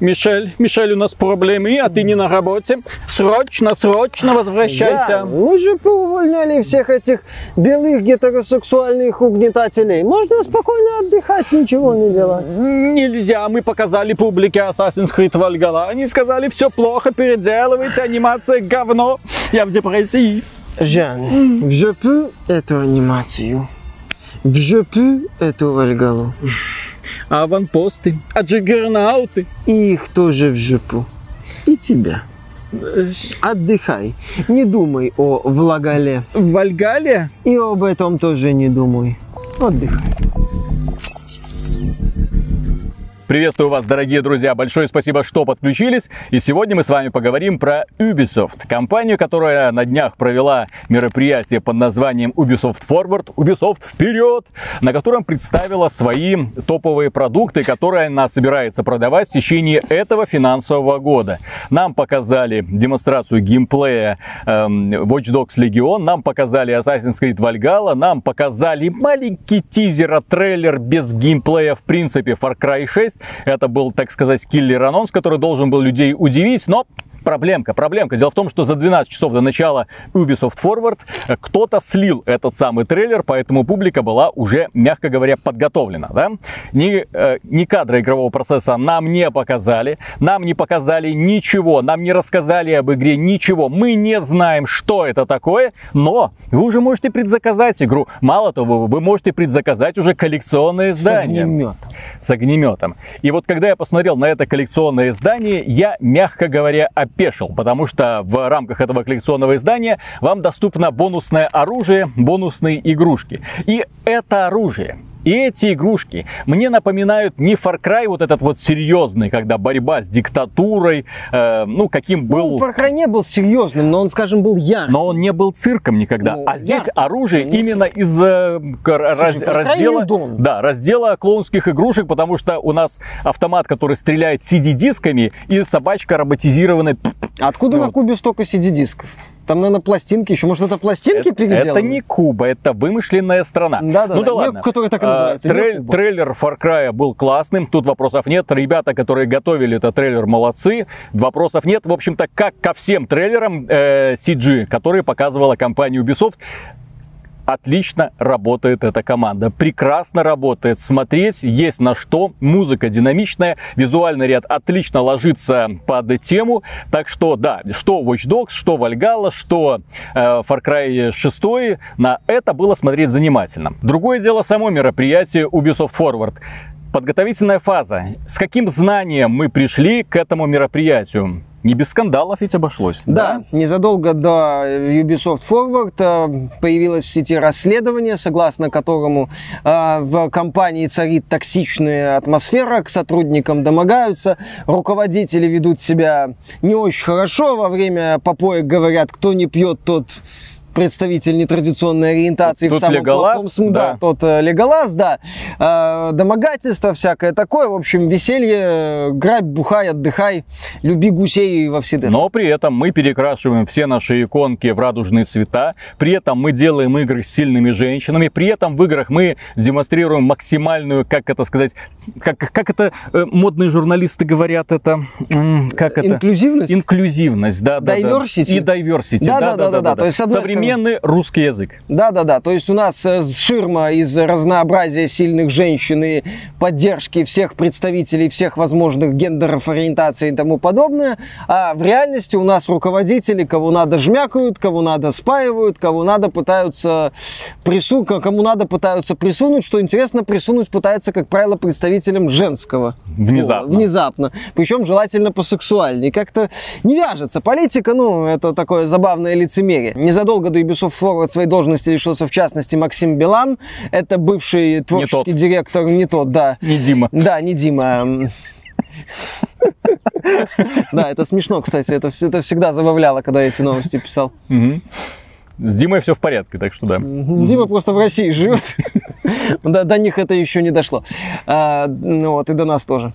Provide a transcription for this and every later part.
Мишель, Мишель, у нас проблемы, а ты не на работе. Срочно, срочно возвращайся. Да, мы же поувольняли всех этих белых гетеросексуальных угнетателей. Можно спокойно отдыхать, ничего не делать. Нельзя, мы показали публике Assassin's Creed Valhalla. Они сказали, все плохо, переделывайте, анимация говно. Я в депрессии. Жан, в жопу эту анимацию. В жопу эту Вальгалу. Аванпосты, а джиггернауты. И их тоже в жопу. И тебя. Отдыхай. Не думай о Влагале. В Вальгале? И об этом тоже не думай. Отдыхай. Приветствую вас, дорогие друзья. Большое спасибо, что подключились. И сегодня мы с вами поговорим про Ubisoft. Компанию, которая на днях провела мероприятие под названием Ubisoft Forward, Ubisoft вперед, на котором представила свои топовые продукты, которые она собирается продавать в течение этого финансового года. Нам показали демонстрацию геймплея эм, Watch Dogs Legion, нам показали Assassin's Creed Valhalla, нам показали маленький тизер, а трейлер без геймплея в принципе Far Cry 6, это был, так сказать, киллер-анонс, который должен был людей удивить, но проблемка, проблемка. Дело в том, что за 12 часов до начала Ubisoft Forward кто-то слил этот самый трейлер, поэтому публика была уже, мягко говоря, подготовлена. Да? Ни, э, ни кадры игрового процесса нам не показали, нам не показали ничего, нам не рассказали об игре ничего. Мы не знаем, что это такое, но вы уже можете предзаказать игру. Мало того, вы можете предзаказать уже коллекционное издание. С огнеметом. С огнеметом. И вот когда я посмотрел на это коллекционное издание, я, мягко говоря, опешил, потому что в рамках этого коллекционного издания вам доступно бонусное оружие, бонусные игрушки. И это оружие и эти игрушки мне напоминают не Far Cry вот этот вот серьезный, когда борьба с диктатурой, э, ну, каким был... Ну, Far Cry не был серьезным, но он, скажем, был ярким. Но он не был цирком никогда. Ну, а здесь ярким, оружие конечно. именно из э, раз- раздела... Да, раздела клоунских игрушек, потому что у нас автомат, который стреляет CD-дисками, и собачка роботизированная. Откуда Ну. на Кубе столько CD-дисков? Там, наверное, пластинки еще. Может, это пластинки Это, это не Куба, это вымышленная страна. Да-да-да, ну да не, ладно. которая так и А, называется, трей- трейлер Far Cry был классным, тут вопросов нет. Ребята, которые готовили этот трейлер, молодцы. Вопросов нет. В общем-то, как ко всем трейлерам э, CG, которые показывала компания Ubisoft, Отлично работает эта команда, прекрасно работает, смотреть есть на что, музыка динамичная, визуальный ряд отлично ложится под тему, так что да, что Watch Dogs, что Valhalla, что э, Far Cry 6, на это было смотреть занимательно. Другое дело само мероприятие Ubisoft Forward. Подготовительная фаза. С каким знанием мы пришли к этому мероприятию? Не без скандалов ведь обошлось. Да, незадолго до Ubisoft Forward э, появилось в сети расследование, согласно которому э, в компании царит токсичная атмосфера, к сотрудникам домогаются, руководители ведут себя не очень хорошо, во время попоек говорят, кто не пьет, тот представитель нетрадиционной ориентации Тут в самом Леголас, плохом да. Да, тот э, Леголас, да. Э, домогательство всякое такое. В общем, веселье, грабь, бухай, отдыхай, люби гусей во все Но при этом мы перекрашиваем все наши иконки в радужные цвета, при этом мы делаем игры с сильными женщинами, при этом в играх мы демонстрируем максимальную, как это сказать, как, как это э, модные журналисты говорят, это, как это? Инклюзивность? Инклюзивность, да, да, да. Diversity? И diversity, Да, да, да, да, да. То есть, с одной Современный русский язык. Да, да, да. То есть у нас э, ширма из разнообразия сильных женщин и поддержки всех представителей всех возможных гендеров, ориентаций и тому подобное. А в реальности у нас руководители, кого надо жмякают, кого надо спаивают, кого надо пытаются прису... кому надо пытаются присунуть. Что интересно, присунуть пытаются, как правило, представителям женского. Внезапно. пола. Внезапно. Причем желательно посексуальнее. Как-то не вяжется. Политика, ну, это такое забавное лицемерие. Незадолго до Ubisoft Forward своей должности лишился, в частности, Максим Билан. Это бывший творческий тот. директор, не тот, да. Не Дима. Да, не Дима. Да, это смешно, кстати. Это, это всегда забавляло, когда я эти новости писал. С Димой все в порядке, так что да. Дима просто в России живет. До, до них это еще не дошло. А, ну вот, и до нас тоже.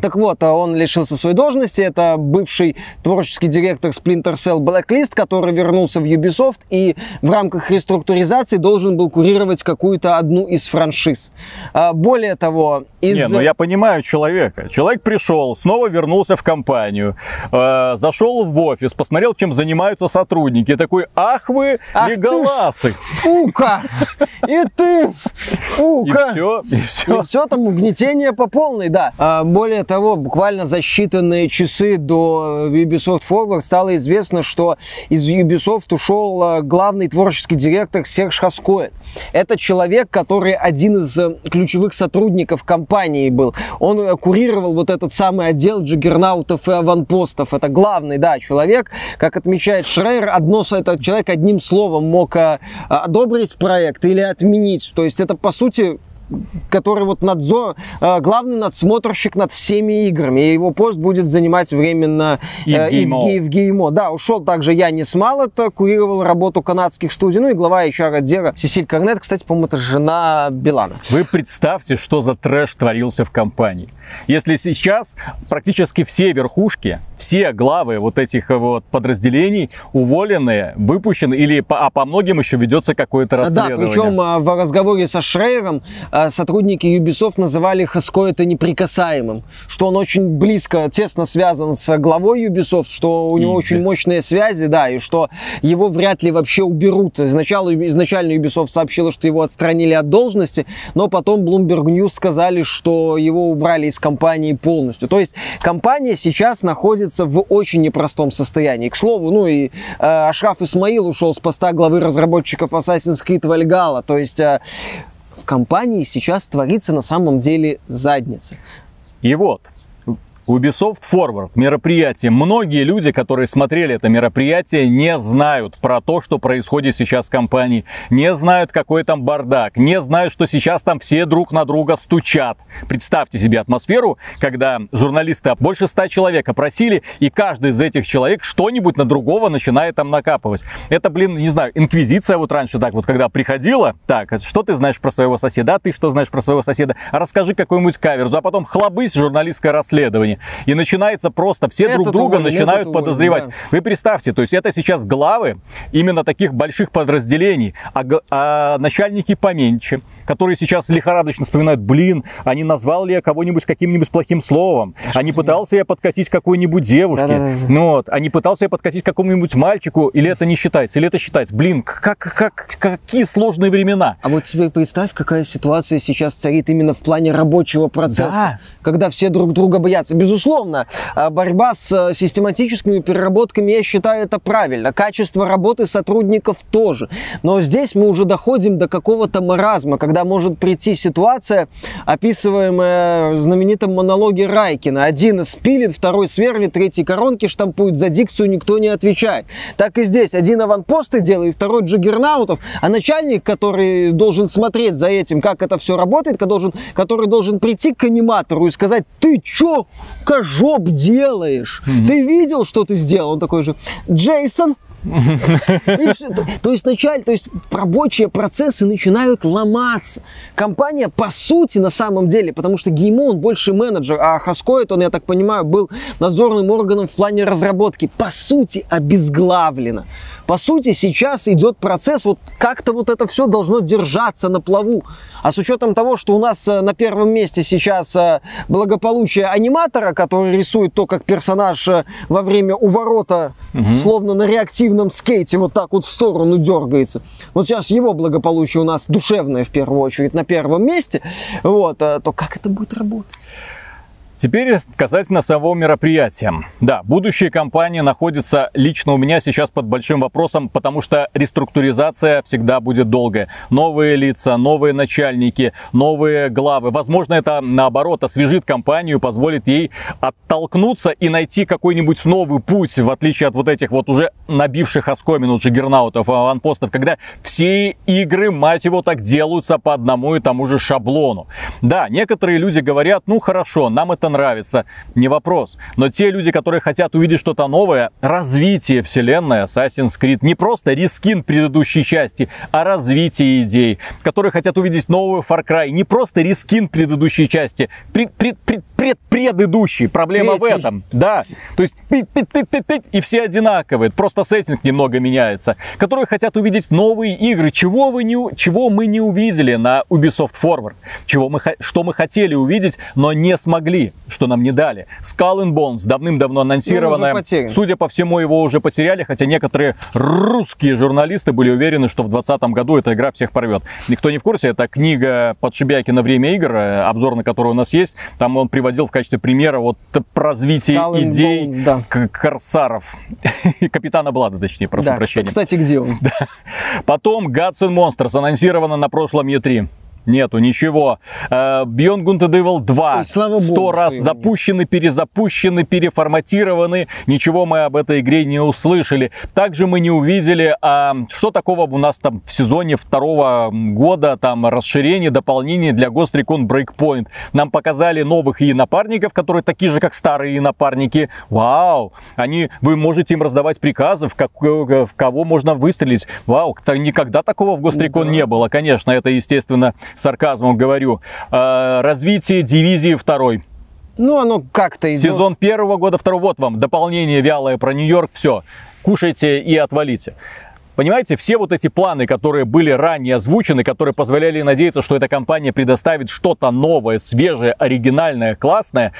Так вот, а он лишился своей должности. Это бывший творческий директор Splinter Cell Blacklist, который вернулся в Ubisoft и в рамках реструктуризации должен был курировать какую-то одну из франшиз. А, более того, из... Не, ну я понимаю человека. Человек пришел, снова вернулся в компанию, э, зашел в офис, посмотрел, чем занимаются сотрудники. Такой, ах вы, Ах леголасы. Ука! И ты! И Ука! все, и все. И все там угнетение по полной, да. Более того, буквально за считанные часы до Ubisoft Forward стало известно, что из Ubisoft ушел а, главный творческий директор Серж Хаскоэль. Это человек, который один из э, ключевых сотрудников компании был. Он э, курировал вот этот самый отдел джиггернаутов и аванпостов. Это главный, да, человек. Как отмечает Шрейер, одно, этот человек одним словом мог э, одобрить проект или отменить. То есть это, по сути, который вот надзор, э, главный надсмотрщик над всеми играми. И его пост будет занимать временно э, Ив Геймо. Ге- Ив Геймо. Да, ушел также Янис Малот, э, курировал работу канадских студий, ну и глава HR отдела Сесиль Корнет, кстати, по-моему, это жена Билана. Вы представьте, что за трэш творился в компании. Если сейчас практически все верхушки, все главы вот этих вот подразделений уволены, выпущены, или по, а по многим еще ведется какое-то Да, расследование. причем а, в разговоре со Шрейером сотрудники Ubisoft называли Хаско это неприкасаемым, что он очень близко, тесно связан с главой Ubisoft, что у него И- очень мощные связи, да, и что его вряд ли вообще уберут. Изначально, изначально Ubisoft сообщила, что его отстранили от должности, но потом Bloomberg News сказали, что его убрали из компании полностью. То есть компания сейчас находится в очень непростом состоянии. К слову, ну и э, Ашраф Исмаил ушел с поста главы разработчиков Assassin's Creed Valhalla. То есть э, в компании сейчас творится на самом деле задница. И вот, Ubisoft Forward мероприятие. Многие люди, которые смотрели это мероприятие, не знают про то, что происходит сейчас в компании. Не знают, какой там бардак. Не знают, что сейчас там все друг на друга стучат. Представьте себе атмосферу, когда журналисты больше ста человек опросили, и каждый из этих человек что-нибудь на другого начинает там накапывать. Это, блин, не знаю, инквизиция вот раньше так вот, когда приходила, так, что ты знаешь про своего соседа, а ты что знаешь про своего соседа, расскажи какую-нибудь каверзу, а потом хлобысь журналистское расследование. И начинается просто, все друг Этот друга уволен, начинают уволен, подозревать. да. Вы представьте, то есть это сейчас главы именно таких больших подразделений, а, а начальники поменьше, которые сейчас лихорадочно вспоминают, блин, а не назвал ли я кого-нибудь каким-нибудь плохим словом, а не пытался я подкатить какой-нибудь девушке, ну вот, а не пытался я подкатить какому-нибудь мальчику, или это не считается, или это считается. Блин, как, как, какие сложные времена. А вот теперь представь, какая ситуация сейчас царит именно в плане рабочего процесса, Да. когда все друг друга боятся. Безусловно, а, борьба с а, систематическими переработками, я считаю, это правильно. Качество работы сотрудников тоже. Но здесь мы уже доходим до какого-то маразма, когда может прийти ситуация, описываемая в знаменитом монологе Райкина. Один спилит, второй сверлит, третий коронки штампует, за дикцию никто не отвечает. Так и здесь. Один аванпосты делает, второй джиггернаутов, а начальник, который должен смотреть за этим, как это все работает, который должен, который должен прийти к аниматору и сказать, ты чё, кожоп делаешь? Ты видел, что ты сделал? Он такой же, Джейсон. То, есть началь, то есть рабочие процессы начинают ломаться. Компания, по сути, на самом деле, потому что Геймо, он больше менеджер, а Хаскоид, он, я так понимаю, был надзорным органом в плане разработки, по сути, обезглавлено. По сути, сейчас идет процесс, вот как-то вот это все должно держаться на плаву. А с учетом того, что у нас э, на первом месте сейчас э, благополучие аниматора, который рисует то, как персонаж э, во время уворота, словно на реактивном скейте, вот так вот в сторону дергается. Вот сейчас его благополучие у нас душевное в первую очередь на первом месте. Вот, э, то как это будет работать? Теперь касательно самого мероприятия. Да, будущее компании находится лично у меня сейчас под большим вопросом, потому что реструктуризация всегда будет долгая. Новые лица, новые начальники, новые главы. Возможно, это наоборот освежит компанию, позволит ей оттолкнуться и найти какой-нибудь новый путь, в отличие от вот этих вот уже набивших оскомину джиггернаутов, аванпостов, когда все игры, мать его, так делаются по одному и тому же шаблону. Да, некоторые люди говорят, ну хорошо, нам это нравится, не вопрос. Но те люди, которые хотят увидеть что-то новое, развитие вселенной Assassin's Creed, не просто рискин предыдущей части, а развитие идей, которые хотят увидеть новый Far Cry, не просто рискин предыдущей части, пред, пред, пред, пред, предыдущий. Проблема Третий. в этом. Да. То есть и все одинаковые. Просто сеттинг немного меняется. Которые хотят увидеть новые игры. Чего, вы не, чего мы не увидели на Ubisoft Forward? Чего мы, что мы хотели увидеть, но не смогли, что нам не дали. Skull and Bones давным-давно анонсированная. Ну, потерян. Судя по всему, его уже потеряли, хотя некоторые русские журналисты были уверены, что в 2020 году эта игра всех порвет. Никто не в курсе, это книга Подшибякина «Время игр», э, обзор на которую у нас есть. Там он приводил в качестве примера вот развитие Skull идей Bones, да. к- корсаров. Капитана Блада, точнее, прошу Да, прощения. Кстати, где он? Потом Gods and Monsters анонсировано на прошлом E3. Нету ничего. Э, Beyond Good and Evil 2 Ой, слава богу, сто что раз запущены, перезапущены, переформатированы. Ничего мы об этой игре не услышали. Также мы не увидели, а, что такого у нас там в сезоне второго года, там расширение, дополнение для Ghost Recon Breakpoint. Нам показали новых и напарников, которые такие же, как старые напарники. Вау! Они, вы можете им раздавать приказы, в, как- в кого можно выстрелить. Вау, никогда такого в Ghost Recon Да. не было. Конечно, это, естественно, сарказмом говорю. А, развитие дивизии второй. Ну, оно как-то идет. Сезон первого года, второго. Вот вам дополнение вялое про Нью-Йорк. Все, кушайте и отвалите. Понимаете, все вот эти планы, которые были ранее озвучены, которые позволяли надеяться, что эта компания предоставит что-то новое, свежее, оригинальное, классное,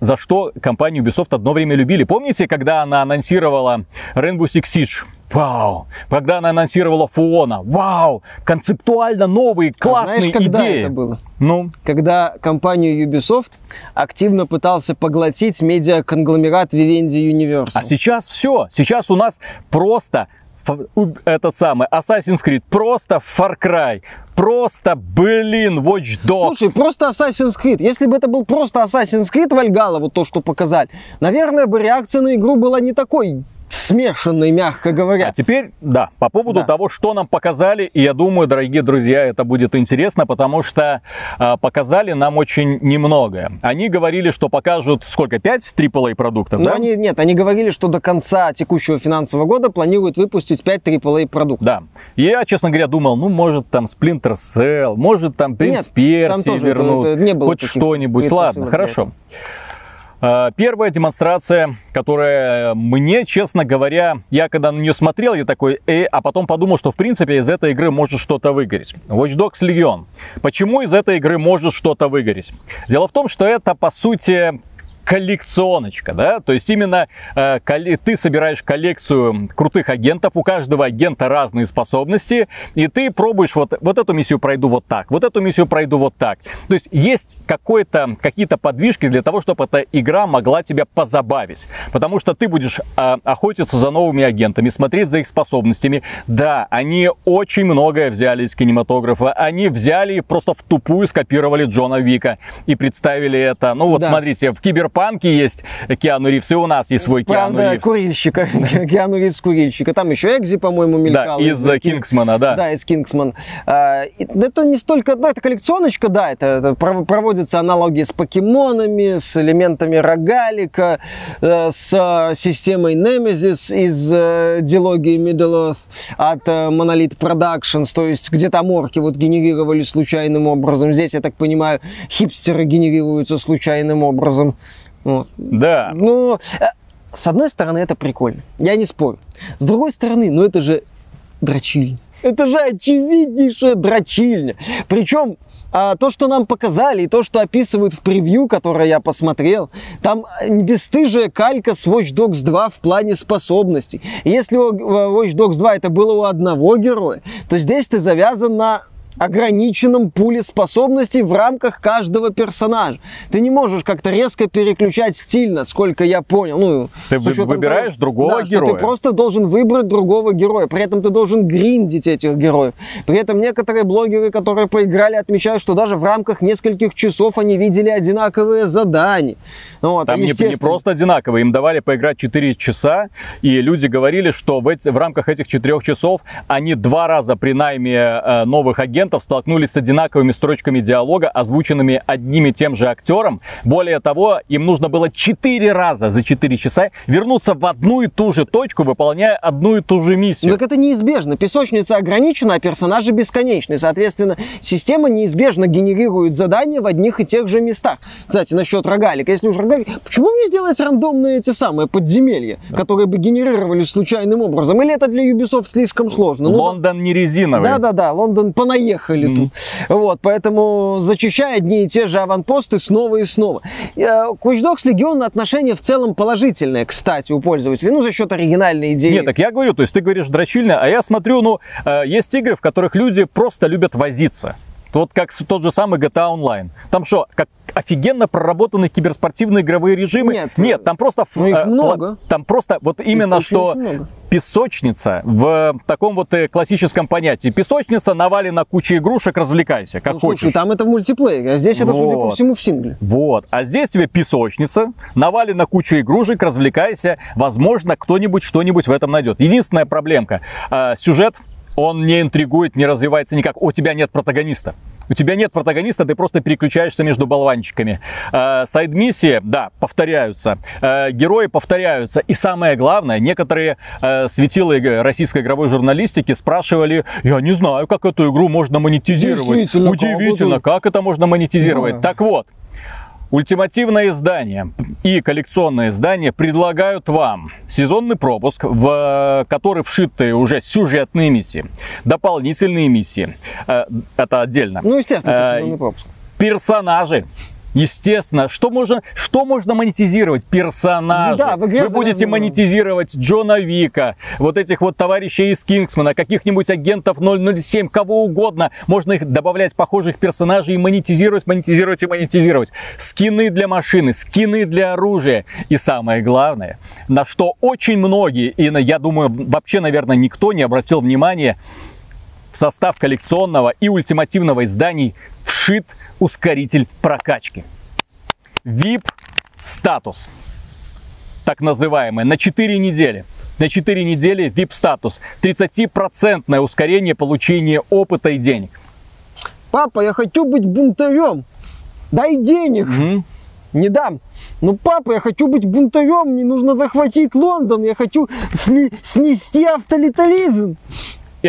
за что компанию Ubisoft одно время любили. Помните, когда она анонсировала Rainbow Six Siege? Вау! Когда она анонсировала Фуона? Вау! Концептуально новые, классные А знаешь, когда идеи. это было? Ну, Когда компанию Ubisoft активно пытался поглотить медиаконгломерат Vivendi Universal. А сейчас все. Сейчас у нас просто этот самый Assassin's Creed, просто Far Cry, просто, блин, Watch Dogs. Слушай, просто Assassin's Creed. Если бы это был просто Assassin's Creed Valhalla, вот то, что показали, наверное, бы реакция на игру была не такой смешанной, мягко говоря. А теперь, да, по поводу Да. того, что нам показали, и я думаю, дорогие друзья, это будет интересно, потому что а, показали нам очень немного. Они говорили, что покажут сколько, 5 AAA продуктов, Но да? Ну, они, нет, они говорили, что до конца текущего финансового года планируют выпустить 5 AAA продуктов. Да. Я, честно говоря, думал, ну, может, там Splinter Cell, может, там Принц Персии тоже это- вернут, это не было хоть что-нибудь. Ладно, хорошо. А, Первая демонстрация, которая мне, честно говоря, я когда на нее смотрел, я такой, э, а потом подумал, что в принципе из этой игры может что-то выгореть. Watch Dogs Legion. Почему из этой игры может что-то выгореть? Дело в том, что это, по сути, коллекционочка, да, то есть именно э, ты собираешь коллекцию крутых агентов, у каждого агента разные способности, и ты пробуешь вот, вот эту миссию пройду вот так, вот эту миссию пройду вот так. То есть есть какой-то, какие-то подвижки для того, чтобы эта игра могла тебя позабавить, потому что ты будешь э, охотиться за новыми агентами, смотреть за их способностями. Да, они очень многое взяли из кинематографа, они взяли и просто в тупую скопировали Джона Вика и представили это. Ну вот Да. смотрите, в Киберпанке есть Киану Ривз, и у нас есть свой Киану Правда, Ривз. курильщика, Киану Ривз курильщика. Там еще Экзи, по-моему, мелькал. Да, из э, э, Кингсмана, да. Да, из Кингсман. А, Это не столько, да, это коллекционочка, да, это, это пров- проводятся аналогии с покемонами, с элементами рогалика, э, с э, системой Nemesis из дилогии Middle Earth от Monolith Productions, то есть где там орки вот генерировали случайным образом. Здесь, я так понимаю, хипстеры генерируются случайным образом. Вот. Да. Ну, э, с одной стороны, это прикольно. Я не спорю. С другой стороны, ну это же дрочильня. Это же очевиднейшая дрочильня. Причем а, то, что нам показали, и то, что описывают в превью, которое я посмотрел, там бесстыжая калька с Watch Dogs 2 в плане способностей. Если у э, Watch Dogs 2 это было у одного героя, то здесь ты завязан на ограниченном пуле способностей в рамках каждого персонажа. Ты не можешь как-то резко переключать стиль, насколько я понял. Ну, Ты вы- выбираешь того, другого да, героя. ты просто должен выбрать другого героя. При этом ты должен гриндить этих героев. При этом некоторые блогеры, которые поиграли, отмечают, что даже в рамках нескольких часов они видели одинаковые задания. Вот, Там не, не просто одинаково, им давали поиграть 4 часа, и люди говорили, что в, эти- в рамках этих 4 часов они два раза при найме э, новых агентов моментов столкнулись с одинаковыми строчками диалога, озвученными одним и тем же актером. Более того, им нужно было 4 раза за 4 часа вернуться в одну и ту же точку, выполняя одну и ту же миссию. Так это неизбежно. Песочница ограничена, а персонажи бесконечны. Соответственно, система неизбежно генерирует задания в одних и тех же местах. Кстати, насчет рогалика. Если уж рогалик... Почему не сделать рандомные эти самые подземелья, которые бы генерировались случайным образом? Или это для Ubisoft слишком сложно? Ну, Лондон не резиновый. Да-да-да, Лондон понаехали Мгм. тут. Вот, поэтому зачищая одни и те же аванпосты снова и снова. Watch Dogs Legion отношение в целом положительное, кстати, у пользователей. Ну, за счет оригинальной идеи. Нет, так я говорю, то есть ты говоришь дрочильно, а я смотрю, ну, э, есть игры, в которых люди просто любят возиться. Вот как тот же самый GTA Online. Там что, как офигенно проработаны киберспортивные игровые режимы? Нет. Нет, там просто... Ну, их э, много. Там просто вот именно очень, что много. песочница в таком вот э, классическом понятии. Песочница, навалена куча игрушек, развлекайся, как Ну, слушай, хочешь. там это в мультиплеере, а здесь это, судя по Вот. всему, в сингле. Вот. А здесь тебе песочница, навалена куча игрушек, развлекайся. Возможно, кто-нибудь что-нибудь в этом найдет. Единственная проблемка. э, сюжет, он не интригует, не развивается никак. У тебя нет протагониста. У тебя нет протагониста, ты просто переключаешься между болванчиками. Э, Сайд-миссии, да, повторяются. Э, Герои повторяются. И самое главное, некоторые э, светилы российской игровой журналистики спрашивали, я не знаю, как эту игру можно монетизировать. Удивительно, как это можно монетизировать. Да. Так вот, Ультимативное издание и коллекционное издание предлагают вам сезонный пропуск, в который вшиты уже сюжетные миссии, дополнительные миссии. Э, Это отдельно. Ну, естественно, это Э, сезонный пропуск. Персонажи. Естественно, что можно, что можно монетизировать? Персонажи. Ну да, Вы будете заразно. монетизировать Джона Вика, вот этих вот товарищей из Кингсмана, каких-нибудь агентов 007, кого угодно. Можно их добавлять похожих персонажей и монетизировать, монетизировать и монетизировать. Скины для машины, скины для оружия. И самое главное, на что очень многие, и я думаю, вообще, наверное, никто не обратил внимания, в состав коллекционного и ультимативного изданий вшит ускоритель прокачки. VIP статус. Так называемый. На 4 недели. На 4 недели VIP статус. 30% ускорение получения опыта и денег. Папа, я хочу быть бунтарем. Дай денег. Мгм. Не дам. Ну, папа, я хочу быть бунтарем, мне нужно захватить Лондон, я хочу сли- снести авторитаризм.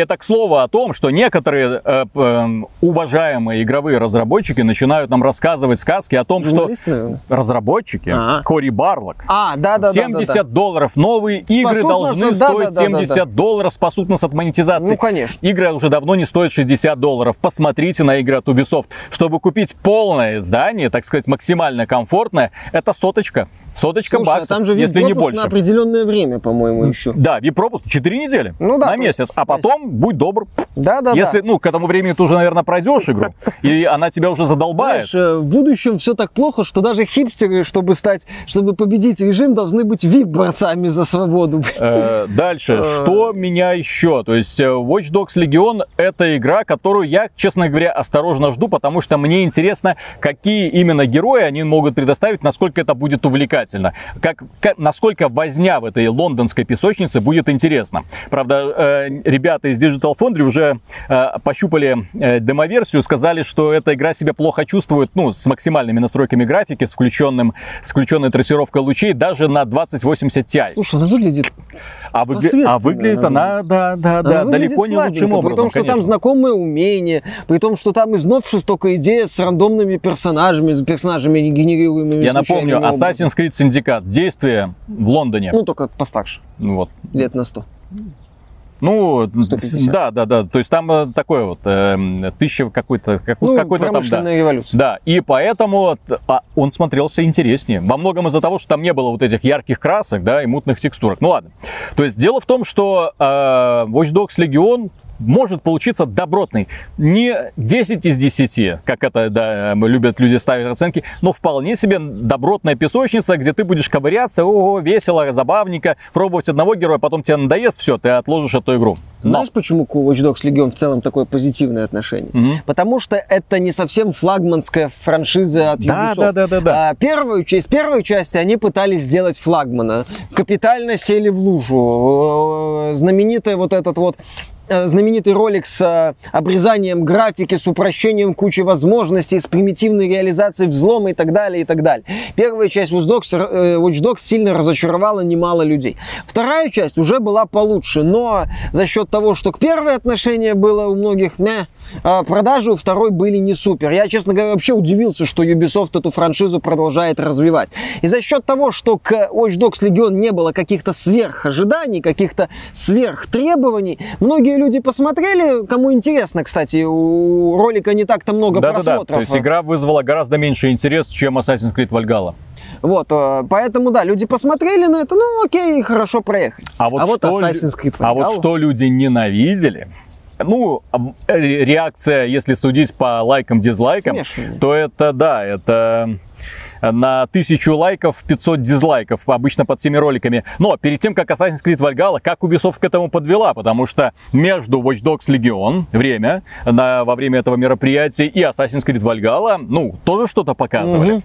Это к слову о том, что некоторые э, эм, уважаемые игровые разработчики начинают нам рассказывать сказки о том, что наверное. разработчики, А. Кори Барлок, А, да, да, да. 70 долларов. Новые игры Спасут должны нас да, стоить да, да, да, 70 да. долларов, спасут нас от монетизации. Ну, конечно. Игры уже давно не стоят 60 долларов. Посмотрите на игры от Ubisoft. Чтобы купить полное издание, так сказать, максимально комфортное, это соточка. Соточка Слушай, а баксов, там же если не больше. на определенное время, по-моему, еще. Да, VIP-пропуск 4 недели Ну да, на месяц. А потом, будь добр, Да, да, если, да. ну, к этому времени ты уже, наверное, пройдешь игру, и она тебя уже задолбает. Знаешь, э, в будущем все так плохо, что даже хипстеры, чтобы стать, чтобы победить режим, должны быть вип-борцами за свободу. Э, Дальше, что меня еще? То есть э, Watch Dogs Legion это игра, которую я, честно говоря, осторожно жду, потому что мне интересно, какие именно герои они могут предоставить, насколько это будет увлекательно, как, как- насколько возня в этой лондонской песочнице будет интересна. Правда, э, ребята из Digital Foundry уже э, пощупали э, демоверсию, сказали, что эта игра себя плохо чувствует, ну, с максимальными настройками графики, с включенным, с включенной трассировкой лучей, даже на 2080 Ti. Слушай, она выглядит А, выгля- а выглядит она да, да, да, Она далеко не лучшим образом, При том, что там конечно. знакомые умения, при том, что там из новшеств только идея с рандомными персонажами, с персонажами генерируемыми Я напомню, образом. Assassin's Creed Syndicate, действие в Лондоне. Ну, только постарше, Вот. лет на сто. Ну, 150. да, да, да. То есть там э, такое вот, э, тысяча какой-то, как- Ну, какой-то там, да. революция. Да, и поэтому а, он смотрелся интереснее. Во многом из-за того, что там не было вот этих ярких красок, да, и мутных текстурок. Ну ладно. То есть дело в том, что э, Watch Dogs Legion может получиться добротный. Не 10 из 10, как это да, любят люди ставить оценки, но вполне себе добротная песочница, где ты будешь ковыряться, о, весело, забавненько, пробовать одного героя, потом тебе надоест, все, ты отложишь эту игру. Но Знаешь, почему к Watch Dogs Legion в целом такое позитивное отношение? Мгм. Потому что это не совсем флагманская франшиза от Да, Ubisoft. да, да, да, да. А первую часть, первой части они пытались сделать флагмана. Капитально сели в лужу. Э, Знаменитый вот этот вот э, знаменитый ролик с э, обрезанием графики, с упрощением кучи возможностей, с примитивной реализацией взлома и так далее, и так далее. Первая часть Watch Dogs, Watch Dogs сильно разочаровала немало людей. Вторая часть уже была получше, но за счет того, что к первой отношение было у многих мя, а продажи у второй были не супер. Я, честно говоря, вообще удивился, что Ubisoft эту франшизу продолжает развивать. И за счет того, что к Watch Dogs Legion не было каких-то сверхожиданий, каких-то сверхтребований, многие люди посмотрели, кому интересно, кстати, у ролика не так-то много Да-да-да, просмотров. то есть игра вызвала гораздо меньше интерес, чем Assassin's Creed Valhalla. Вот, э, поэтому, да, люди посмотрели на это, ну, окей, хорошо проехали. А вот, что, лю- Assassin's Creed а вот что люди ненавидели, ну, ре- реакция, если судить по лайкам, дизлайкам, то это, да, это на тысячу лайков 500 дизлайков, обычно под всеми роликами. Но перед тем, как Assassin's Creed Valhalla, как Ubisoft к этому подвела, потому что между Watch Dogs Legion время, на, во время этого мероприятия, и Assassin's Creed Valhalla, ну, тоже что-то показывали. Мгм.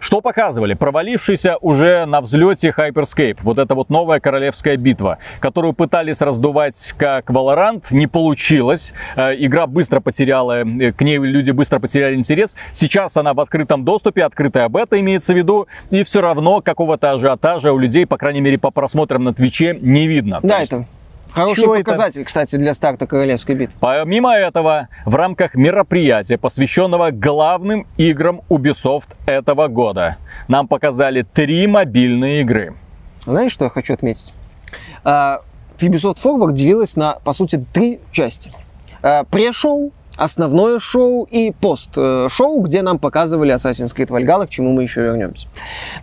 Что показывали? Провалившийся уже на взлете Hyperscape. Вот эта вот новая королевская битва, которую пытались раздувать как Valorant, не получилось. Э, Игра быстро потеряла, э, к ней люди быстро потеряли интерес. Сейчас она в открытом доступе, открытая бета имеется в виду, и все равно какого-то ажиотажа у людей, по крайней мере, по просмотрам на Твиче, не видно. Да, это хороший это? показатель, кстати, для старта Королевской битвы. Помимо этого, в рамках мероприятия, посвященного главным играм Ubisoft этого года, нам показали три мобильные игры. Знаешь, что я хочу отметить? А, Ubisoft Forward делилась на, по сути, три части. А, Пре-шоу, основное шоу и пост-шоу, где нам показывали Assassin's Creed Valhalla, к чему мы еще вернемся.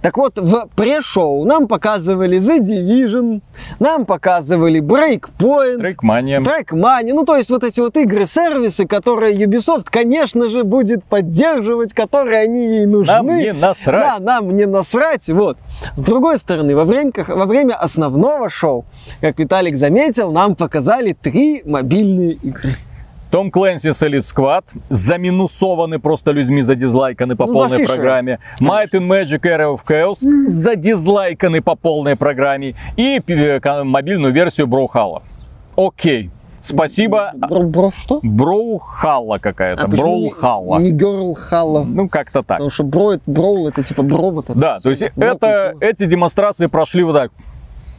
Так вот, в пре-шоу нам показывали The Division, нам показывали Breakpoint, Трекмания. Trackmania, ну то есть вот эти вот игры-сервисы, которые Ubisoft, конечно же, будет поддерживать, которые они ей нужны. Нам не насрать. Да, нам не насрать, вот. С другой стороны, во время, во время основного шоу, как Виталик заметил, нам показали три мобильные игры. Том Клэнсис Elite Squad заминусованы просто людьми, задизлайканы по Ну, за полной Фишера. программе. Might and Magic Era of Chaos задизлайканы по полной программе. И э, мобильную версию Броухала. Окей. Спасибо. Бро, бро что? Броухалла какая-то. А не- Броухалла. Не Halla. Ну, как-то так. Потому что бро, это, броул, это типа бро вот это. Да, то есть Бро это, культура. эти демонстрации прошли вот так.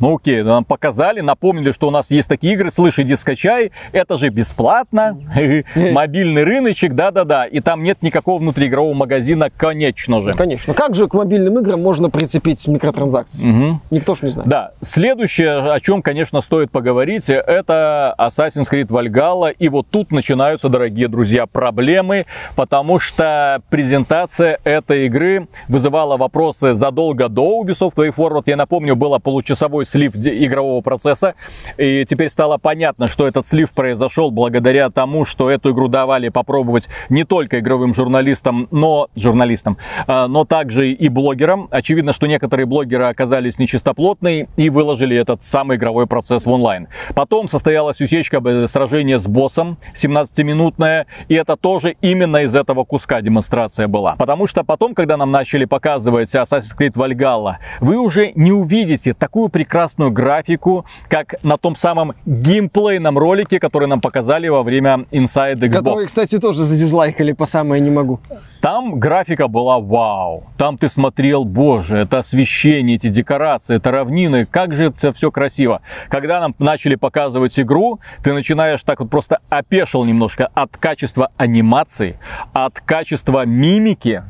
Ну окей, нам показали, напомнили, что у нас есть такие игры, слышь, иди скачай, это же бесплатно, мобильный рыночек, да-да-да, и там нет никакого внутриигрового магазина, конечно же. Конечно. Как же к мобильным играм можно прицепить микротранзакции? Никто ж не знает. Да, следующее, о чем, конечно, стоит поговорить, это Assassin's Creed Valhalla. И вот тут начинаются, дорогие друзья, проблемы, потому что презентация этой игры вызывала вопросы задолго до Ubisoft Way Forward. Я напомню, было получасовой слив игрового процесса, и теперь стало понятно, что этот слив произошел благодаря тому, что эту игру давали попробовать не только игровым журналистам, но журналистам, а, но также и блогерам. Очевидно, что некоторые блогеры оказались нечистоплотные и выложили этот самый игровой процесс в онлайн. Потом состоялась усечка э, сражения с боссом, 17-минутная, и это тоже именно из этого куска демонстрация была. Потому что потом, когда нам начали показывать Assassin's Creed Valhalla, вы уже не увидите такую прекрасную графику, как на том самом геймплейном ролике, который нам показали во время Inside Xbox. Которые, кстати, тоже задизлайкали по самое не могу. Там графика была вау. Там ты смотрел, боже, это освещение, эти декорации, это равнины, как же это все красиво. Когда нам начали показывать игру, ты начинаешь так вот просто опешил немножко от качества анимации, от качества мимики,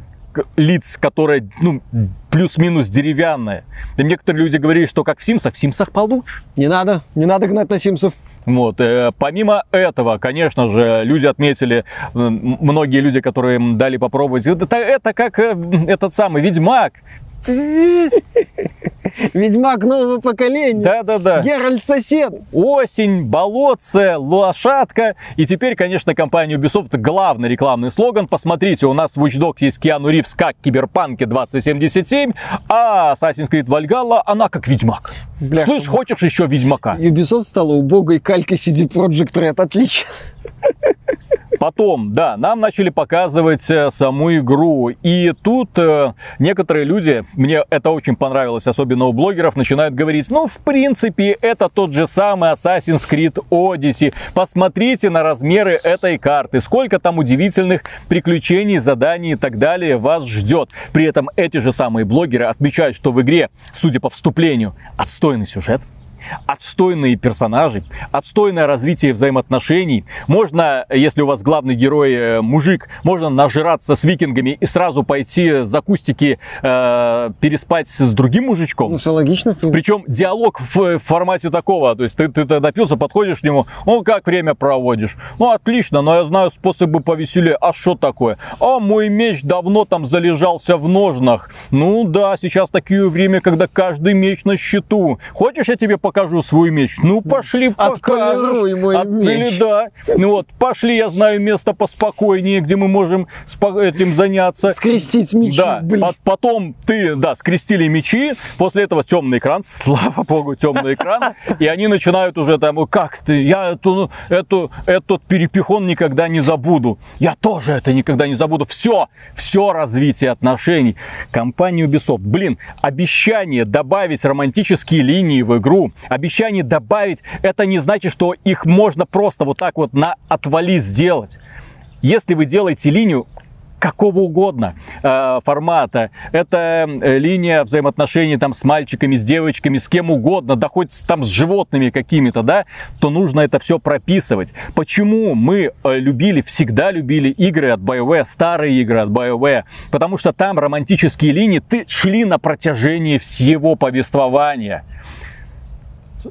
лиц, которые, ну, плюс-минус деревянные. Да некоторые люди говорили, что как в Симсах, в Симсах получше. Не надо, не надо гнать на Симсов. Вот. э, Помимо этого, конечно же, люди отметили, многие люди, которые им дали попробовать, это, это как э, этот самый Ведьмак. Ведьмак нового поколения. Да-да-да. Геральт сосед. Осень, болотце, лошадка. И теперь, конечно, компания Ubisoft главный рекламный слоган. Посмотрите, у нас в Watch Dogs есть Киану Ривз как Киберпанке 2077, а Assassin's Creed Valhalla, она как Ведьмак. Бляха. Слышь, хочешь еще Ведьмака? Ubisoft стала убогой калькой CD Projekt Red. Отлично. Потом, да, нам начали показывать э, саму игру. И тут э, некоторые люди, мне это очень понравилось, особенно у блогеров, начинают говорить, ну, в принципе, это тот же самый Assassin's Creed Odyssey. Посмотрите на размеры этой карты, сколько там удивительных приключений, заданий и так далее вас ждет. При этом эти же самые блогеры отмечают, что в игре, судя по вступлению, отстойный сюжет, отстойные персонажи, отстойное развитие взаимоотношений. Можно, если у вас главный герой э, мужик, можно нажираться с викингами и сразу пойти за кустики э, переспать с другим мужичком. Ну, все логично. Причем диалог в, в формате такого, то есть ты, ты, ты напился, подходишь к нему, ну как время проводишь? Ну отлично, но я знаю способы повеселее. А что такое? А мой меч давно там залежался в ножнах. Ну да, сейчас такое время, когда каждый меч на счету. Хочешь, я тебе покажу свой меч? Ну пошли, покажешь. мой меч. да. Ну вот, пошли, я знаю место поспокойнее, где мы можем этим заняться. Скрестить мечи. Да, по- потом ты, да, скрестили мечи, после этого темный экран, слава богу, темный экран, и они начинают уже там, «Ой, как ты, я эту, эту, этот перепихон никогда не забуду, я тоже это никогда не забуду, все, все развитие отношений. Компания Ubisoft, блин, обещание добавить романтические линии в игру, обещание добавить, это не значит, что их можно просто вот так вот на отвали сделать. Если вы делаете линию какого угодно э, формата, это э, линия взаимоотношений там с мальчиками, с девочками, с кем угодно, да хоть там с животными какими-то, да, то нужно это все прописывать. Почему мы э, любили, всегда любили игры от BioWare, старые игры от BioWare? Потому что там романтические линии ты шли на протяжении всего повествования.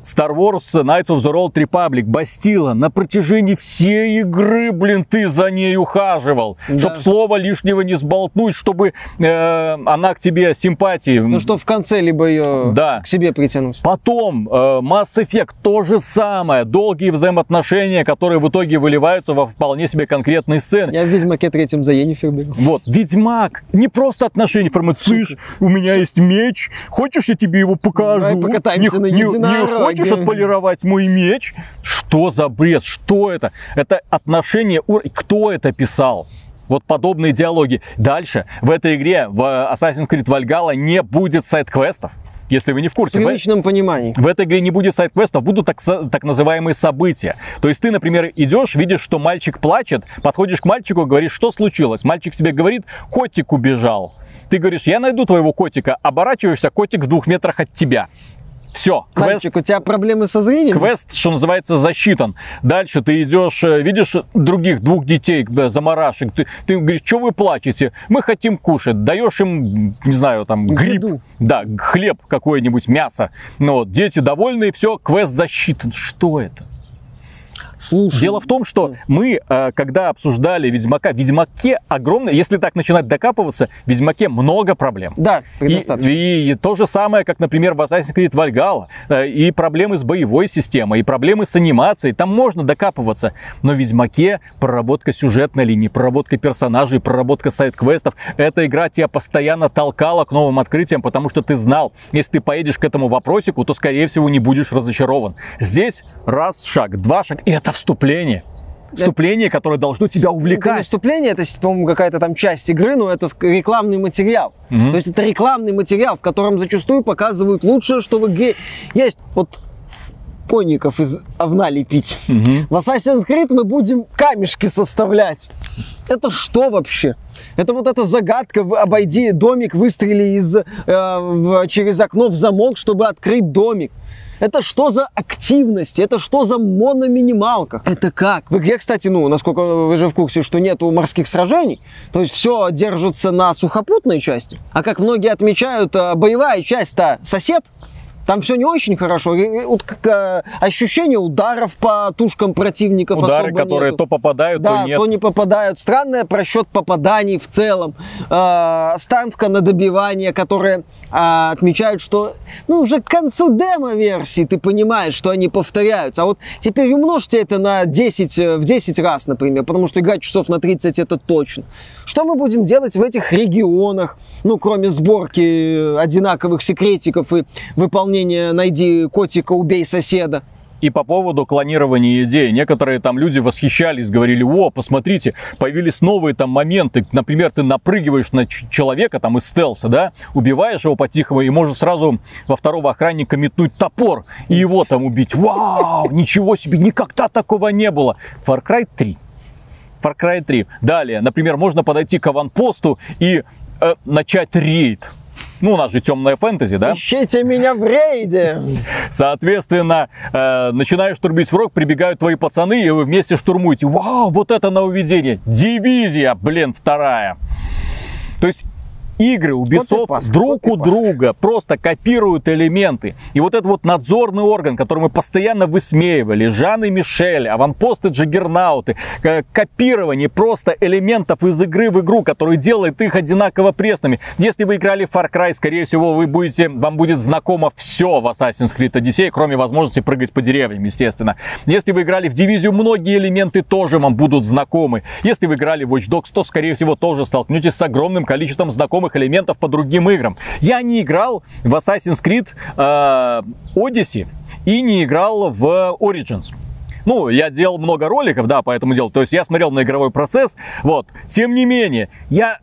Star Wars Knights of the Old Republic, Бастила, на протяжении всей игры, блин, ты за ней ухаживал. Да. Чтоб слова лишнего не сболтнуть, чтобы э, она к тебе симпатии. Ну что в конце либо ее Да. к себе притянуть. Потом э, Mass Effect то же самое. Долгие взаимоотношения, которые в итоге выливаются во вполне себе конкретные сцены. Я в Ведьмаке третьем за Енифер бегу. Вот, Ведьмак. Не просто отношения формируют. Слышь, у меня есть меч. Хочешь, я тебе его покажу? Давай покатаемся на единороге. Хочешь отполировать мой меч? Что за бред? Что это? Это отношение... ур- Кто это писал? Вот подобные диалоги. Дальше. В этой игре, в Assassin's Creed Valhalla, не будет сайт-квестов. Если вы не в курсе. В- привычном понимании. в этой игре не будет сайт-квестов, будут так, так называемые события. То есть ты, например, идешь, видишь, что мальчик плачет, подходишь к мальчику, говоришь, что случилось? Мальчик тебе говорит, котик убежал. Ты говоришь, я найду твоего котика, оборачиваешься, котик в двух метрах от тебя. Все, квест, Мальчик, у тебя проблемы со зрением? квест, что называется, засчитан. Дальше ты идешь, э, видишь других двух детей, э, заморашек, ты, ты говоришь, что вы плачете? Мы хотим кушать. Даешь им, не знаю, там, гриб. Еду. Да, хлеб какой-нибудь, мясо. Ну, вот, дети довольны, все, квест засчитан. Что это? Слушай. Дело в том, что мы, э, когда обсуждали Ведьмака, в Ведьмаке огромное, если так начинать докапываться, в Ведьмаке много проблем. Да, И, предостаточно. и то же самое, как, например, в Assassin's Creed Valhalla. Э, И проблемы с боевой системой, и проблемы с анимацией. Там можно докапываться. Но в Ведьмаке проработка сюжетной линии, проработка персонажей, проработка сайт-квестов. Эта игра тебя постоянно толкала к новым открытиям, потому что ты знал, если ты поедешь к этому вопросику, то, скорее всего, не будешь разочарован. Здесь раз шаг, два шага, и это вступление. Вступление, которое должно тебя Это не увлекать. вступление, это, по-моему, какая-то там часть игры, но это рекламный материал. Мгм. То есть это рекламный материал, в котором зачастую показывают лучшее, что в игре есть. Вот конников из овна лепить. Мгм. В Assassin's Creed мы будем камешки составлять. Это что вообще? Это вот эта загадка, обойди домик, выстрели из, э, в- через окно в замок, чтобы открыть домик. Это что за активность? Это что за мономинималка? Это как? В игре, кстати, ну, насколько вы же в курсе, что нету морских сражений, то есть все держится на сухопутной части. А как многие отмечают, э, боевая часть-то сосед, там все не очень хорошо. И- Вот как, э, ощущение ударов по тушкам противников Удары, которые нету. то попадают, Да, то нет. то не попадают. Странный просчет попаданий в целом. Э, ставка на добивание, которые а, отмечают, что ну, уже к концу демо-версии ты понимаешь, что они повторяются. А вот теперь умножьте это на 10, э, в 10 раз, например, потому что играть часов на 30 это точно. Что мы будем делать в этих регионах, ну, кроме сборки э, одинаковых секретиков и выполнения «найди котика, убей соседа»? И по поводу клонирования идей. Некоторые там люди восхищались, говорили, о, посмотрите, появились новые там моменты. Например, ты напрыгиваешь на человека там из стелса, да, убиваешь его по-тихому и можешь сразу во второго охранника метнуть топор и его там убить. Вау, ничего себе, никогда такого не было. Far Cry 3. Far Cry 3. Далее, например, можно подойти к аванпосту и э, начать рейд ну, у нас же темная фэнтези, да? Ищите меня в рейде! Соответственно, э, начинаешь штурмить враг, прибегают твои пацаны, и вы вместе штурмуете. Вау, вот это нововведение! Дивизия, блин, вторая. То есть игры Ubisoft Copy-paste, друг у copy-paste. друга просто копируют элементы. И вот этот вот надзорный орган, который мы постоянно высмеивали, Жан и Мишель, аванпосты Джаггернауты, копирование просто элементов из игры в игру, который делает их одинаково пресными. Если вы играли в Far Cry, скорее всего, вы будете, вам будет знакомо все в Assassin's Creed Odyssey, кроме возможности прыгать по деревьям, естественно. Если вы играли в Дивизию, многие элементы тоже вам будут знакомы. Если вы играли в Watch Dogs, то, скорее всего, тоже столкнетесь с огромным количеством знакомых элементов по другим играм. Я не играл в Assassin's Creed э, Odyssey и не играл в Origins. Ну, я делал много роликов, да, по этому делу. То есть я смотрел на игровой процесс. Вот. Тем не менее, я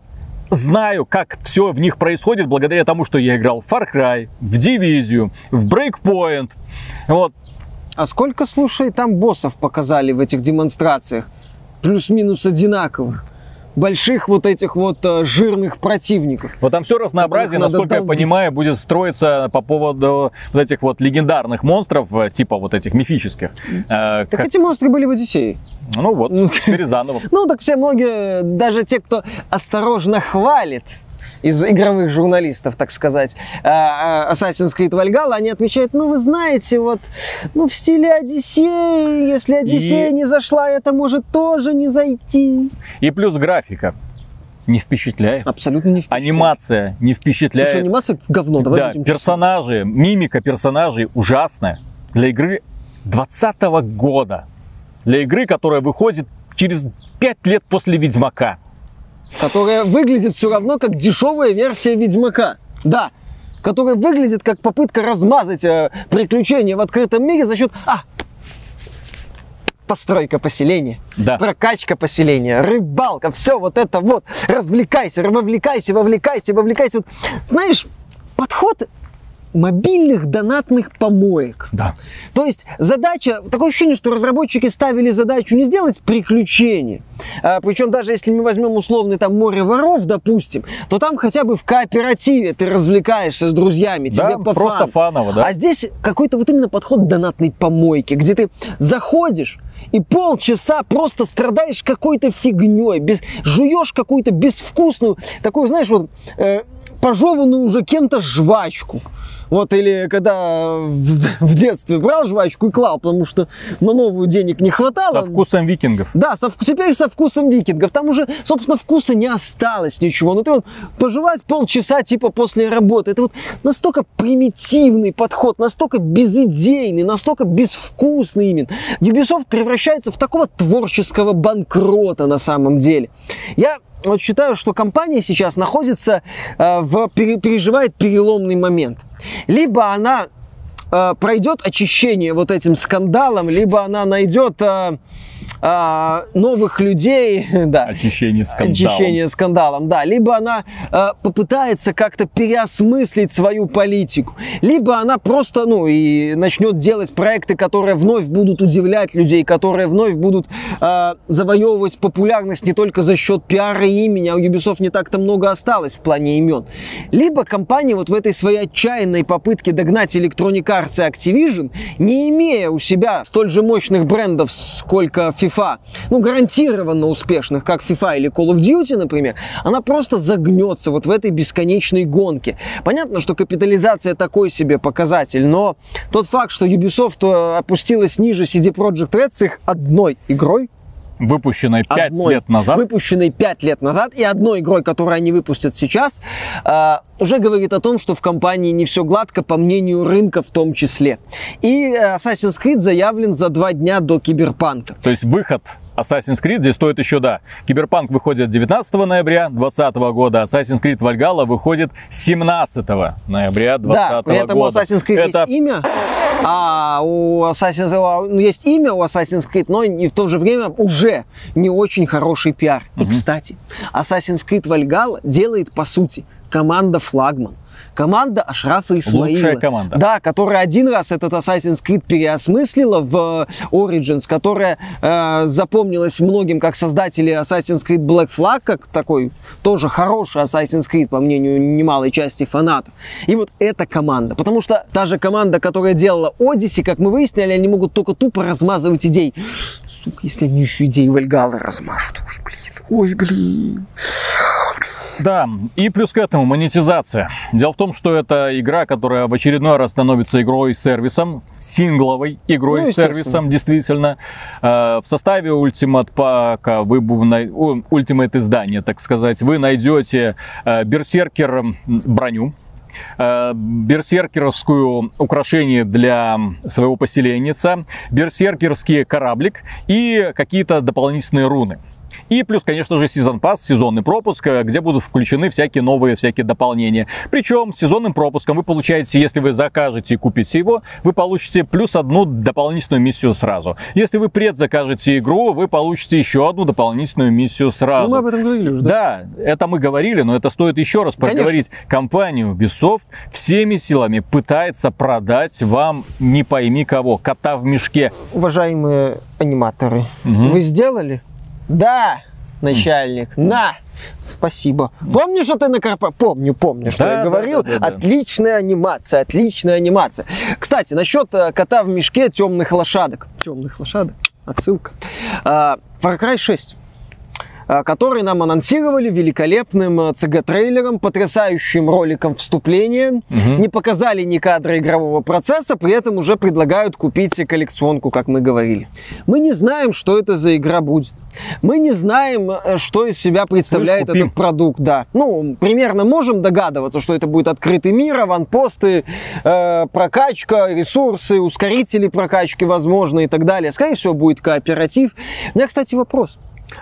знаю, как все в них происходит благодаря тому, что я играл в Far Cry, в Дивизию, в Breakpoint. Вот. А сколько, слушай, там боссов показали в этих демонстрациях? Плюс-минус одинаковых. Больших вот этих вот э, жирных противников. Вот там все разнообразие, насколько я долбить. понимаю, будет строиться по поводу вот этих вот легендарных монстров, э, типа вот этих мифических. Э, Так как- эти монстры были в Одиссее. Ну вот, теперь заново. Ну, так все многие, даже те, кто осторожно хвалит из игровых журналистов, так сказать, а, а, Assassin's Creed Valhalla, они отмечают, ну, вы знаете, вот, ну, в стиле Одиссеи, если Одиссея И- не зашла, это может тоже не зайти. И плюс графика не впечатляет. Абсолютно не впечатляет. Анимация не впечатляет. Слушай, анимация говно, давай да, будем честны. персонажи, мимика персонажей ужасная. Для игры 2020 года. Для игры, которая выходит через 5 лет после Ведьмака. Которая выглядит все равно как дешевая версия Ведьмака. Да, которая выглядит как попытка размазать э, приключения в открытом мире за счет... А, постройка поселения, Да. прокачка поселения, рыбалка, все вот это вот, развлекайся, вовлекайся, вовлекайся, вовлекайся. Вот, знаешь, подход мобильных донатных помоек. Да. То есть задача, такое ощущение, что разработчики ставили задачу не сделать приключение, а, причем даже если мы возьмем условный там море воров, допустим, то там хотя бы в кооперативе ты развлекаешься с друзьями, Да, тебе по просто фану. фаново, да. А здесь какой-то вот именно подход донатной помойки, где ты заходишь и полчаса просто страдаешь какой-то фигней, без, жуешь какую-то безвкусную, такую, знаешь, вот э, пожеванную уже кем-то жвачку. Вот или когда в, в детстве брал жвачку и клал, потому что на новую денег не хватало. Со вкусом викингов. Да, со, теперь со вкусом викингов. Там уже, собственно, вкуса не осталось ничего. Ну ты вот пожевать полчаса типа после работы. Это вот настолько примитивный подход, настолько безидейный, настолько безвкусный именно. Ubisoft превращается в такого творческого банкрота на самом деле. Я вот считаю, что компания сейчас находится э, в пере- переживает переломный момент. Либо она э, пройдет очищение вот этим скандалом, либо она найдет э, э, новых людей, да, Очищение скандалом. очищение скандалом, да, либо она э, попытается как-то переосмыслить свою политику, либо она просто, ну, и начнет делать проекты, которые вновь будут удивлять людей, которые вновь будут э, завоевывать популярность не только за счет пиара и имени, а у Ubisoft не так-то много осталось в плане имен. Либо компания вот в этой своей отчаянной попытке догнать Electronic Arts и Activision, не имея у себя столь же мощных брендов, сколько FIFA, ну, гарантированно успешных, как FIFA или Call of Duty, например, она просто загнется вот в этой бесконечной гонке. Понятно, что капитализация такой себе показатель, но тот факт, что Ubisoft э, опустилась ниже CD Projekt Red с их одной игрой, Выпущенной 5 одной, лет назад. выпущенной 5 лет назад, и одной игрой, которую они выпустят сейчас, э, уже говорит о том, что в компании не все гладко, по мнению рынка в том числе. И э, Assassin's Creed заявлен за два дня до Киберпанка. То есть выход Assassin's Creed здесь стоит еще, да. Киберпанк выходит 19 ноября 2020 года, Assassin's Creed Valhalla выходит 17 ноября 2020 Да, при этом года. Assassin's Creed Это есть имя. А у Assassin's Creed ну, есть имя у Assassin's Creed, но и в то же время уже не очень хороший пиар. И, кстати, Assassin's Creed Valhalla делает, по сути, команда флагман. Команда Ашрафа Исмаила. Лучшая команда. Да, которая один раз этот Assassin's Creed переосмыслила в э, Origins, которая э, запомнилась многим как создатели Assassin's Creed Black Flag, как такой тоже хороший Assassin's Creed, по мнению немалой части фанатов. И вот эта команда. Потому что та же команда, которая делала Odyssey, как мы выяснили, они могут только тупо размазывать идеи. Сука, если они еще идеи Вальгала размажут. Ой, блин. Ой, блин. Да, и плюс к этому монетизация. Дело в том, что это игра, которая в очередной раз становится игрой-сервисом, сингловой Ну, игрой-сервисом, естественно. действительно. Э, В составе Ultimate Pack, вы най- о, Ultimate издания, так сказать, вы найдете э, Берсеркер броню, э, берсеркеровскую украшение для своего поселенница, берсеркерский кораблик и какие-то дополнительные руны. И плюс, конечно же, сезон пас, сезонный пропуск, э, где будут включены всякие новые, всякие дополнения. Причем с сезонным пропуском вы получаете, если вы закажете и купите его, вы получите плюс одну дополнительную миссию сразу. Если вы предзакажете игру, вы получите еще одну дополнительную миссию сразу. Ну, мы об этом говорили уже, да? Да, это мы говорили, но это стоит еще раз Конечно. проговорить. Компания Ubisoft всеми силами пытается продать вам не пойми кого, кота в мешке. Уважаемые аниматоры, Мгм. вы сделали? Да, начальник. На! Спасибо. Помнишь, что ты на корпо... Помню, помню, что Да, я говорил. да, да, да. Отличная анимация, отличная анимация. Кстати, насчет э, кота в мешке темных лошадок. Темных лошадок. Отсылка. А, Far Cry 6 а, который нам анонсировали великолепным э, CG-трейлером, потрясающим роликом вступления. Мгм. Не показали ни кадра игрового процесса, при этом уже предлагают купить коллекционку, как мы говорили. Мы не знаем, что это за игра будет. Мы не знаем, э, что из себя представляет этот продукт, да. Ну, примерно можем догадываться, что это будет открытый мир, аванпосты, э, прокачка, ресурсы, ускорители прокачки, возможно, и так далее. Скорее всего, будет кооператив. У меня, кстати, вопрос.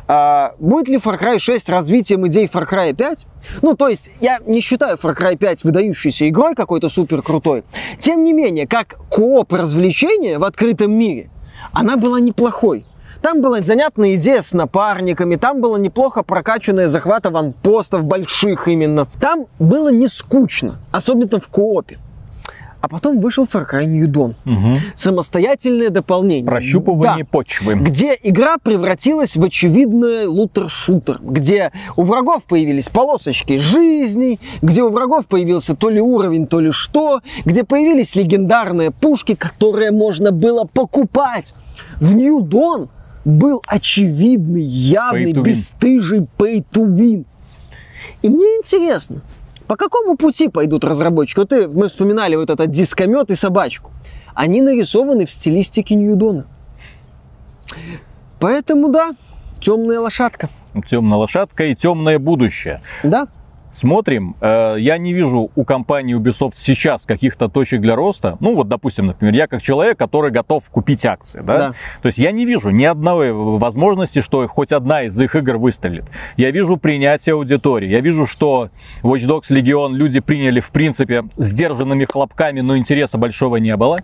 А будет ли Far Cry 6 развитием идей Far Cry 5? Ну, то есть, я не считаю Far Cry 5 выдающейся игрой какой-то супер крутой. Тем не менее, как кооп развлечения в открытом мире, она была неплохой. Там была занятная идея с напарниками, там было неплохо прокачанное захват аванпостов больших именно. Там было не скучно, особенно в коопе. А потом вышел Far Cry New Dawn. Мгм. Самостоятельное дополнение. Прощупывание Да почвы. где игра превратилась в очевидный лутер-шутер, где у врагов появились полосочки жизней, где у врагов появился то ли уровень, то ли что, где появились легендарные пушки, которые можно было покупать. В New Dawn был очевидный, явный, Pay бесстыжий pay to win. И мне интересно, по какому пути пойдут разработчики? Вот мы вспоминали вот этот дискомет и собачку. Они нарисованы в стилистике Ньюдона. Поэтому да, темная лошадка. Темная лошадка и темное будущее. Да. Смотрим, э, я не вижу у компании Ubisoft сейчас каких-то точек для роста. Ну вот, допустим, например, я как человек, который готов купить акции, да? Да. То есть я не вижу ни одной возможности, что хоть одна из их игр выстрелит. Я вижу принятие аудитории, я вижу, что Watch Dogs Legion люди приняли, в принципе, сдержанными хлопками, но интереса большого не было.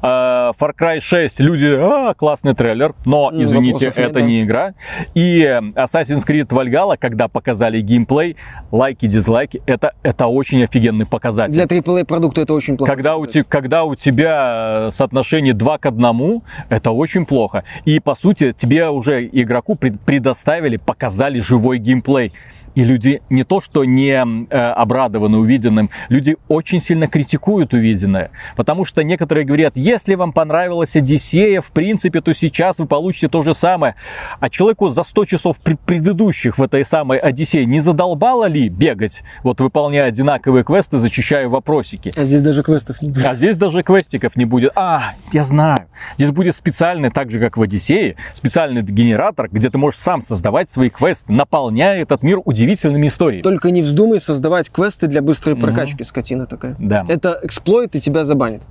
Э, Far Cry 6 люди, а, классный трейлер, но, Ну, извините, нет, это да. не игра. И э, Assassin's Creed Valhalla, когда показали геймплей, лайки, дизлайки, это, это очень офигенный показатель. Для AAA продукта это очень плохо. Когда у, те- когда у тебя э, соотношение 2 к 1, это очень плохо. И, по сути, тебе уже игроку пред- предоставили, показали живой геймплей. И люди не то, что не э, обрадованы увиденным, люди очень сильно критикуют увиденное. Потому что некоторые говорят, если вам понравилась Одиссея, в принципе, то сейчас вы получите то же самое. А человеку за 100 часов пр- предыдущих в этой самой Одиссее не задолбало ли бегать, вот выполняя одинаковые квесты, зачищая вопросики? А здесь даже квестов не будет. А здесь даже квестиков не будет. А, я знаю. Здесь будет специальный, так же как в Одиссее, специальный генератор, где ты можешь сам создавать свои квесты, наполняя этот мир удивительными историями. Только не вздумай создавать квесты для быстрой прокачки, скотина такая. Да. Это эксплойт и тебя забанит.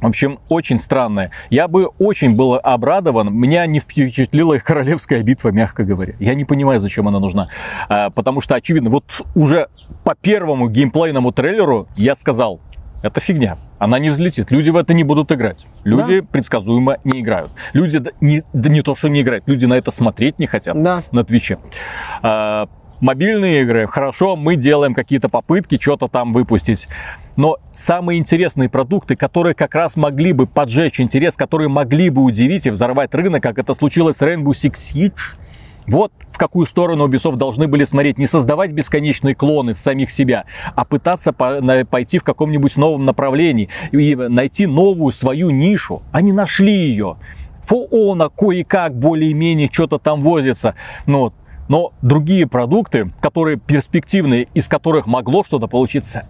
В общем, очень странное. Я бы очень был обрадован. Меня не впечатлила их королевская битва, мягко говоря. Я не понимаю, зачем она нужна. А, потому что, очевидно, вот уже по первому геймплейному трейлеру я сказал, Это фигня. Она не взлетит. Люди в это не будут играть. Люди предсказуемо не играют. Люди да- не, да не то, что не играют, люди на это смотреть не хотят Да. на Твиче. А, мобильные игры, хорошо, мы делаем какие-то попытки что-то там выпустить. Но самые интересные продукты, которые как раз могли бы поджечь интерес, которые могли бы удивить и взорвать рынок, как это случилось с Rainbow Six Siege, вот в какую сторону Ubisoft должны были смотреть. Не создавать бесконечные клоны самих себя, а пытаться по- на- пойти в каком-нибудь новом направлении и найти новую свою нишу. Они нашли ее. Фоона кое-как более-менее что-то там возится. Но, вот. Но другие продукты, которые перспективные, из которых могло что-то получиться,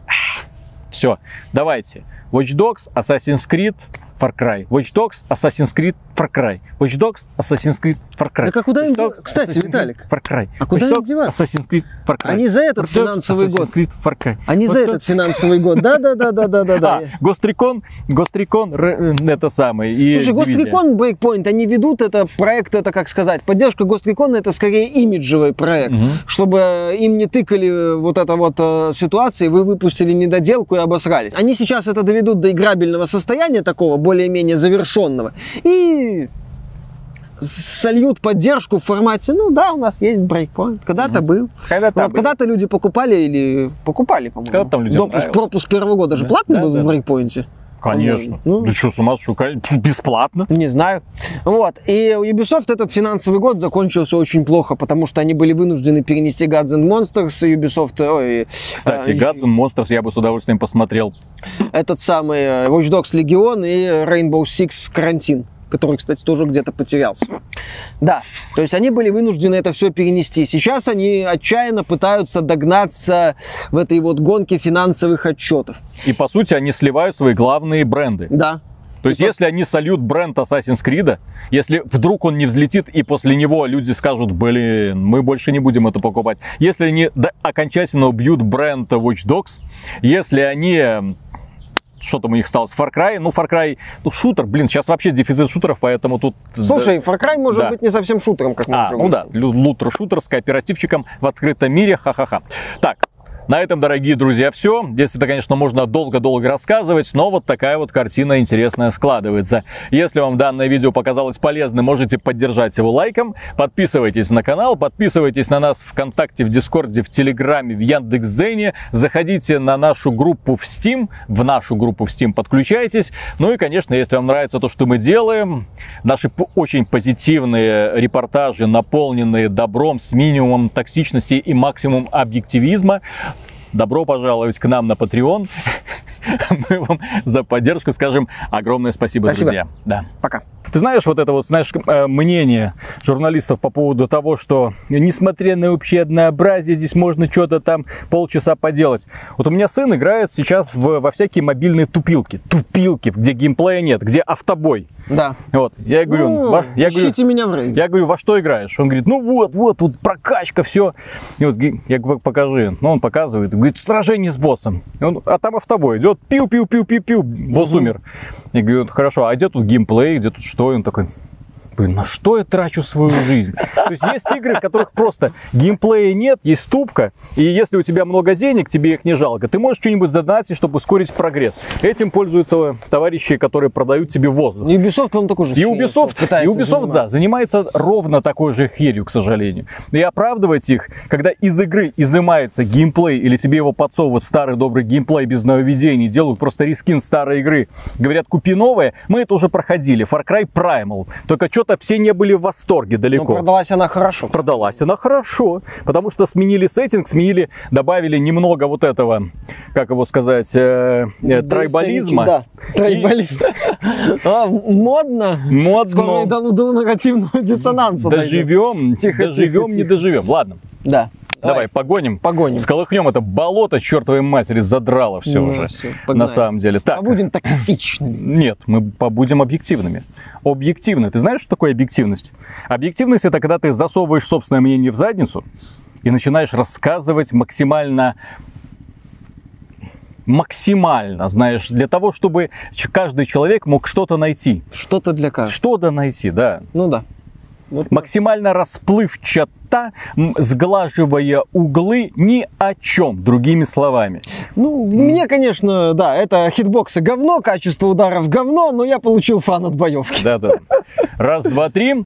все, давайте. Watch Dogs, Assassin's Creed, Far Cry. Watch Dogs, Assassin's Creed, Far Cry. Watch Dogs, Assassin's Creed, Far Cry. Так а куда Watch им Dogs, Кстати, Assassin's Виталик, Far Cry. а куда Watch им Dogs, деваться? Assassin's Creed, Far Cry. Они за этот Watch Dogs, финансовый Assassin's год. Creed, Far Cry. Они за этот финансовый год. Да, да, да, да, да, да, да. А, Гострикон, Гострикон, э, это самое. И Слушай. Гострикон, Breakpoint, они ведут это проект, это как сказать, поддержка Гострикона это скорее имиджевый проект, чтобы им не тыкали вот это вот э, ситуации, вы выпустили недоделку и обосрались. Они сейчас это доведут до играбельного состояния такого, более-менее завершенного, и сольют поддержку в формате, ну да, у нас есть Breakpoint, когда-то был. Когда-то Вот когда-то люди покупали или покупали, по-моему. Когда там людям Допуск, нравилось. пропуск первого года же Да, платный да, был да, в да. Конечно. Ну. Ты что, с ума сошел? Бесплатно. Не знаю. Вот. И у Ubisoft этот финансовый год закончился очень плохо, потому что они были вынуждены перенести Gods and Monsters, и Ubisoft, ой, Кстати, э, Gods and Monsters я бы с удовольствием посмотрел. этот самый э, Watch Dogs Legion и Rainbow Six Карантин который, кстати, тоже где-то потерялся. Да, то есть они были вынуждены это все перенести. Сейчас они отчаянно пытаются догнаться в этой вот гонке финансовых отчетов. И по сути они сливают свои главные бренды. Да, То есть, если они сольют бренд Assassin's Creed, если вдруг он не взлетит, и после него люди скажут, блин, мы больше не будем это покупать. Если они окончательно убьют бренд Watch Dogs, если они что там у них осталось, Far Cry, ну, Far Cry, ну, шутер, блин, сейчас вообще дефицит шутеров, поэтому тут... Слушай, Far Cry может Да. быть не совсем шутером, как мы А, уже ну да, выяснили. лутер-шутер с кооперативчиком в открытом мире, ха-ха-ха. Так, на этом, дорогие друзья, все. Здесь это, конечно, можно долго-долго рассказывать, но вот такая вот картина интересная складывается. Если вам данное видео показалось полезным, можете поддержать его лайком. Подписывайтесь на канал, подписывайтесь на нас ВКонтакте, в Дискорде, в Телеграме, в Яндекс.Зене. Заходите на нашу группу в Steam, в нашу группу в Steam подключайтесь. Ну и, конечно, если вам нравится то, что мы делаем, наши очень позитивные репортажи, наполненные добром с минимумом токсичности и максимум объективизма, добро пожаловать к нам на Patreon. Мы вам за поддержку скажем огромное спасибо, Спасибо. друзья. Да. Пока. Ты знаешь вот это вот, знаешь, э, мнение журналистов по поводу того, что несмотря на общее однообразие, здесь можно что-то там полчаса поделать. Вот у меня сын играет сейчас в- во всякие мобильные тупилки. Тупилки, где геймплея нет, где автобой. Да. Вот, я говорю, Ну, «Во- я говорю, меня в рейде. я говорю, во что играешь? Он говорит, ну вот, вот, тут прокачка, все. И вот я говорю, покажи. Ну, он показывает. Говорит, сражение с боссом. И он, а там автобой идет, пиу-пиу-пиу-пиу-пиу, босс умер. Я говорю, хорошо, а где тут геймплей, где тут что? И он такой, Блин, на что я трачу свою жизнь? То есть есть игры, в которых просто геймплея нет, есть тупка, и если у тебя много денег, тебе их не жалко, ты можешь что-нибудь задонатить, чтобы ускорить прогресс. Этим пользуются товарищи, которые продают тебе воздух. И Ubisoft, он такой же И Ubisoft, и Ubisoft, да, занимается ровно такой же херью, к сожалению. И оправдывать их, когда из игры изымается геймплей, или тебе его подсовывают старый добрый геймплей без нововведений, делают просто рискин старой игры, говорят, купи новое, мы это уже проходили, Far Cry Primal. Только что-то все не были в восторге Но далеко. продалась она хорошо. Продалась она хорошо, потому что сменили сеттинг, сменили, добавили немного вот этого, как его сказать, э, э, трайбализма. Да, трайбализм. А, Модно. Модно. Скоро до, до нарративного диссонанса дойдем. Доживем, Тихо, доживем, тихо, не доживем. Ладно, Да. Давай, погоним. Погоним. Сколыхнем это болото, чертовой матери, задрало все Ну, уже. всё, на самом деле. Так, Побудем токсичными. нет, мы побудем объективными. Объективно. Ты знаешь, что такое объективность? Объективность это когда ты засовываешь собственное мнение в задницу и начинаешь рассказывать максимально максимально, знаешь, для того, чтобы каждый человек мог что-то найти. Что-то для каждого. Что-то найти, да. Ну да. Вот. Максимально расплывчата, м, сглаживая углы ни о чем, другими словами. Ну, мне, конечно, да, это хитбоксы говно, качество ударов говно, но я получил фан от боевки. Да-да. Раз, два, три.